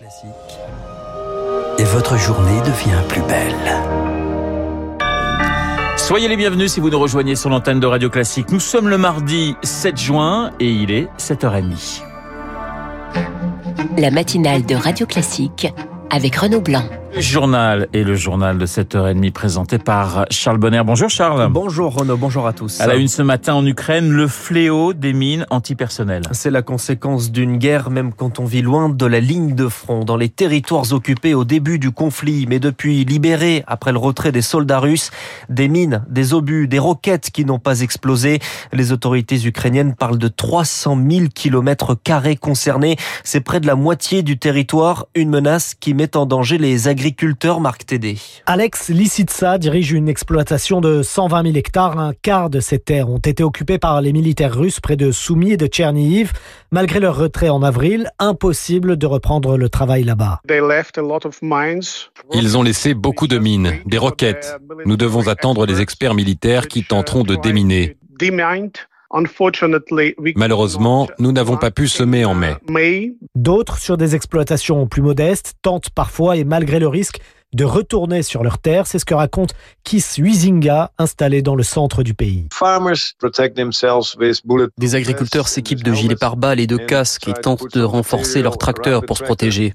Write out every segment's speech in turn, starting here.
Classique. Et votre journée devient plus belle. Soyez les bienvenus si vous nous rejoignez sur l'antenne de Radio Classique. Nous sommes le mardi 7 juin et il est 7h30. La matinale de Radio Classique avec Renaud Blanc. Le journal et le journal de 7h30 présenté par Charles Bonner. Bonjour Charles. Bonjour Renaud, bonjour à tous. À la une ce matin en Ukraine, le fléau des mines antipersonnelles. C'est la conséquence d'une guerre même quand on vit loin de la ligne de front, dans les territoires occupés au début du conflit, mais depuis libérés après le retrait des soldats russes, des mines, des obus, des roquettes qui n'ont pas explosé. Les autorités ukrainiennes parlent de 300 000 kilomètres carrés concernés. C'est près de la moitié du territoire, une menace qui met en danger les agriculteurs agriculteur Marc Tédé. Alex Lissitsa dirige une exploitation de 120 000 hectares. Un quart de ces terres ont été occupées par les militaires russes près de Soumy et de Tchernihiv. Malgré leur retrait en avril, impossible de reprendre le travail là-bas. Ils ont laissé beaucoup de mines, des roquettes. Nous devons attendre les experts militaires qui tenteront de déminer. Malheureusement, nous n'avons pas pu semer en mai. D'autres, sur des exploitations plus modestes, tentent parfois, et malgré le risque, de retourner sur leurs terres. C'est ce que raconte Kis Huizinga, installé dans le centre du pays. Des agriculteurs s'équipent de gilets pare-balles et de casques et tentent de renforcer leurs tracteurs pour se protéger.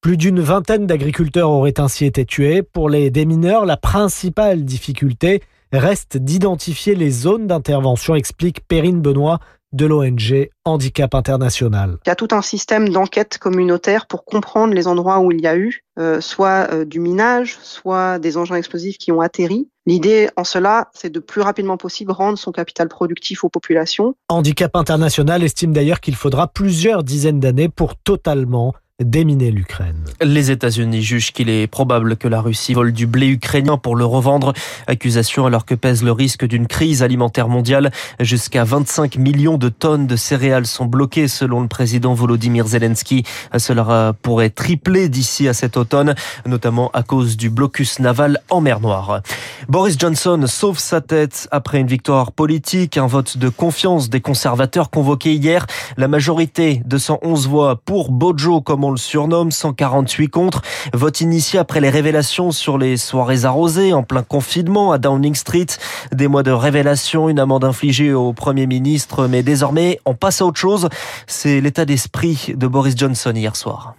Plus d'une vingtaine d'agriculteurs auraient ainsi été tués. Pour les démineurs, la principale difficulté reste d'identifier les zones d'intervention, explique Perrine Benoît de l'ONG Handicap International. Il y a tout un système d'enquête communautaire pour comprendre les endroits où il y a eu euh, soit euh, du minage, soit des engins explosifs qui ont atterri. L'idée en cela, c'est de plus rapidement possible rendre son capital productif aux populations. Handicap International estime d'ailleurs qu'il faudra plusieurs dizaines d'années pour totalement déminer l'Ukraine. Les États-Unis jugent qu'il est probable que la Russie vole du blé ukrainien pour le revendre. Accusation alors que pèse le risque d'une crise alimentaire mondiale. Jusqu'à 25 millions de tonnes de céréales sont bloquées selon le président Volodymyr Zelensky. Cela pourrait tripler d'ici à cet automne, notamment à cause du blocus naval en mer Noire. Boris Johnson sauve sa tête après une victoire politique, un vote de confiance des conservateurs convoqué hier. La majorité de 111 voix pour Bojo comme on le surnomme, 148 contre. Vote initié après les révélations sur les soirées arrosées en plein confinement à Downing Street. Des mois de révélations, une amende infligée au Premier ministre, mais désormais on passe à autre chose. C'est l'état d'esprit de Boris Johnson hier soir.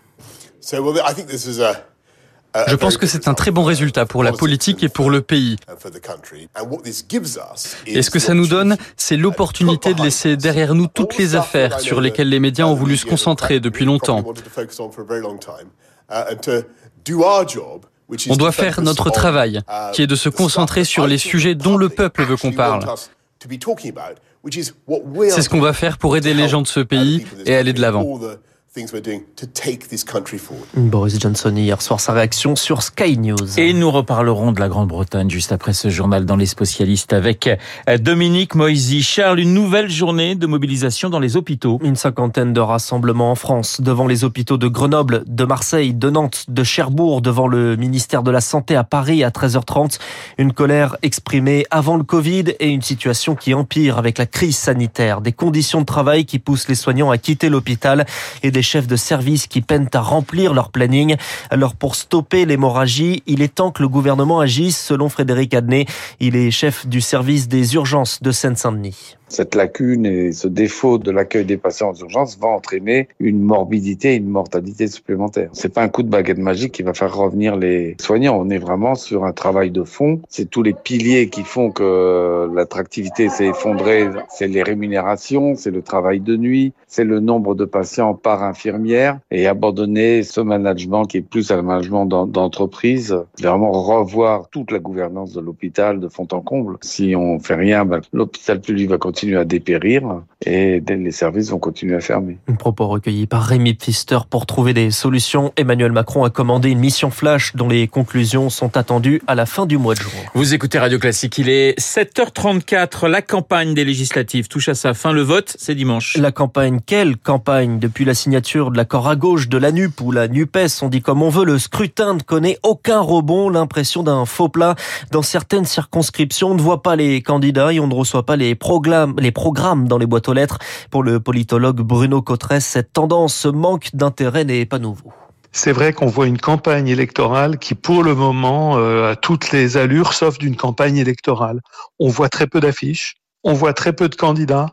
Je pense que c'est un très bon résultat pour la politique et pour le pays. Et ce que ça nous donne, c'est l'opportunité de laisser derrière nous toutes les affaires sur lesquelles les médias ont voulu se concentrer depuis longtemps. On doit faire notre travail, qui est de se concentrer sur les sujets dont le peuple veut qu'on parle. C'est ce qu'on va faire pour aider les gens de ce pays et aller de l'avant. Boris Johnson hier soir sa réaction sur Sky News. Et nous reparlerons de la Grande-Bretagne juste après ce journal dans les spécialistes avec euh, Dominique Moisy. Charles, une nouvelle journée de mobilisation dans les hôpitaux. Une cinquantaine de rassemblements en France devant les hôpitaux de Grenoble, de Marseille, de Nantes, de Cherbourg, devant le ministère de la Santé à Paris à 13h30. Une colère exprimée avant le Covid et une situation qui empire avec la crise sanitaire. Des conditions de travail qui poussent les soignants à quitter l'hôpital et des chefs de service qui peinent à remplir leur planning. Alors pour stopper l'hémorragie, il est temps que le gouvernement agisse, selon Frédéric Adnet. Il est chef du service des urgences de Seine-Saint-Denis. Cette lacune et ce défaut de l'accueil des patients aux urgences va entraîner une morbidité et une mortalité supplémentaire. C'est pas un coup de baguette magique qui va faire revenir les soignants. On est vraiment sur un travail de fond. C'est tous les piliers qui font que l'attractivité s'est effondrée. C'est les rémunérations, c'est le travail de nuit, c'est le nombre de patients par infirmière et abandonner ce management qui est plus un management d'entreprise. Vraiment revoir toute la gouvernance de l'hôpital de fond en comble. Si on fait rien, ben, l'hôpital public va continuer continuer à dépérir et les services vont continuer à fermer. Un propos recueilli par Rémi Pfister pour trouver des solutions. Emmanuel Macron a commandé une mission flash dont les conclusions sont attendues à la fin du mois de juin. Vous écoutez Radio Classique, il est 7h34. La campagne des législatives touche à sa fin. Le vote, c'est dimanche. La campagne, quelle campagne? Depuis la signature de l'accord à gauche de la NUP ou la NUPES, on dit comme on veut, le scrutin ne connaît aucun rebond, l'impression d'un faux plat. Dans certaines circonscriptions, on ne voit pas les candidats et on ne reçoit pas les proclames les programmes dans les boîtes aux lettres. Pour le politologue Bruno Cotresse, cette tendance, ce manque d'intérêt n'est pas nouveau. C'est vrai qu'on voit une campagne électorale qui, pour le moment, euh, a toutes les allures, sauf d'une campagne électorale. On voit très peu d'affiches, on voit très peu de candidats,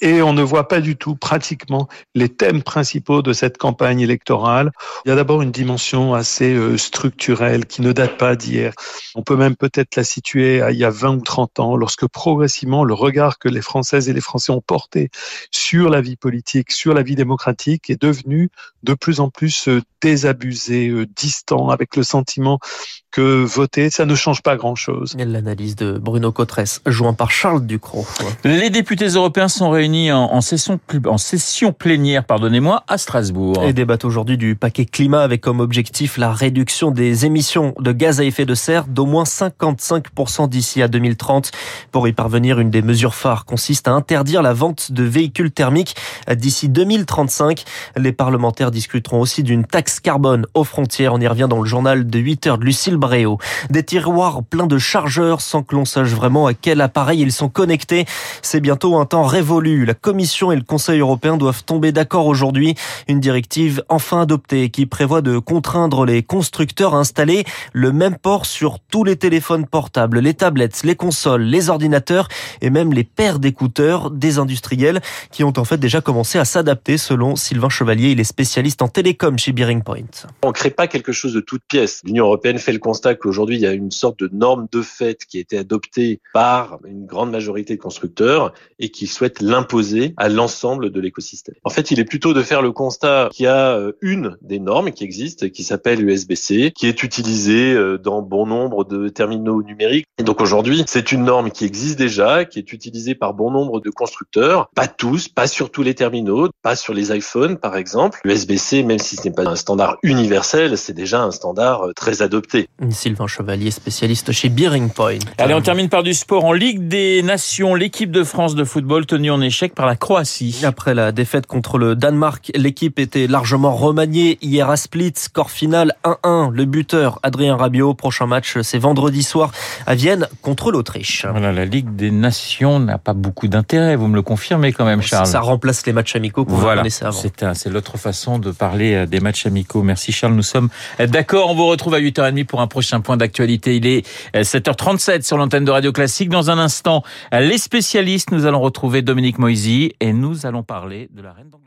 et on ne voit pas du tout pratiquement les thèmes principaux de cette campagne électorale. Il y a d'abord une dimension assez euh, structurelle qui ne date pas d'hier. On peut même peut-être la situer à il y a 20 ou 30 ans, lorsque progressivement le regard que les Françaises et les Français ont porté sur la vie politique, sur la vie démocratique est devenu de plus en plus euh, désabusé, euh, distant, avec le sentiment que voter, ça ne change pas grand-chose. L'analyse de Bruno Cotresse, joint par Charles Ducrot? Les députés européens sont réunis en, session, en session plénière, pardonnez-moi, à Strasbourg. Et débattent aujourd'hui du paquet climat avec comme objectif la réduction des émissions de gaz à effet de serre d'au moins 55% d'ici à 2030. Pour y parvenir, une des mesures phares consiste à interdire la vente de véhicules thermiques d'ici 2035. Les parlementaires discuteront aussi d'une taxe carbone aux frontières. On y revient dans le journal de 8 heures de Lucille des tiroirs pleins de chargeurs sans que l'on sache vraiment à quel appareil ils sont connectés. C'est bientôt un temps révolu. La Commission et le Conseil européen doivent tomber d'accord aujourd'hui. Une directive enfin adoptée qui prévoit de contraindre les constructeurs à installer le même port sur tous les téléphones portables, les tablettes, les consoles, les ordinateurs et même les paires d'écouteurs des industriels qui ont en fait déjà commencé à s'adapter selon Sylvain Chevalier. Il est spécialiste en télécom chez Bearing Point. On ne crée pas quelque chose de toute pièce. L'Union européenne fait le constat qu'aujourd'hui, il y a une sorte de norme de fait qui a été adoptée par une grande majorité de constructeurs et qui souhaitent l'imposer à l'ensemble de l'écosystème. En fait, il est plutôt de faire le constat qu'il y a euh, une des normes qui existe, qui s'appelle USB-C, qui est utilisée euh, dans bon nombre de terminaux numériques. Et donc aujourd'hui, c'est une norme qui existe déjà, qui est utilisée par bon nombre de constructeurs, pas tous, pas sur tous les terminaux, pas sur les iPhones par exemple. USB-C, même si ce n'est pas un standard universel, c'est déjà un standard euh, très adopté. Sylvain Chevalier, spécialiste chez Bearing Point. Allez, on termine par du sport. En Ligue des Nations, l'équipe de France de football tenue en échec par la Croatie. Après la défaite contre le Danemark, l'équipe était largement remaniée hier à Split. Score final 1-1. Le buteur Adrien Rabiot. Prochain match, c'est vendredi soir à Vienne contre l'Autriche. Voilà, la Ligue des Nations n'a pas beaucoup d'intérêt. Vous me le confirmez quand même, Charles. Ça remplace les matchs amicaux qu'on voilà. avant. C'est l'autre façon de parler euh, des matchs amicaux. Merci Charles. Nous sommes euh, d'accord. On vous retrouve à 8h30 pour un prochain point d'actualité. Il est 7h37 euh, sur l'antenne de Radio Classique. Dans un instant, les spécialistes, nous allons retrouver Dominique Moisy et nous allons parler de la reine d'Angleterre.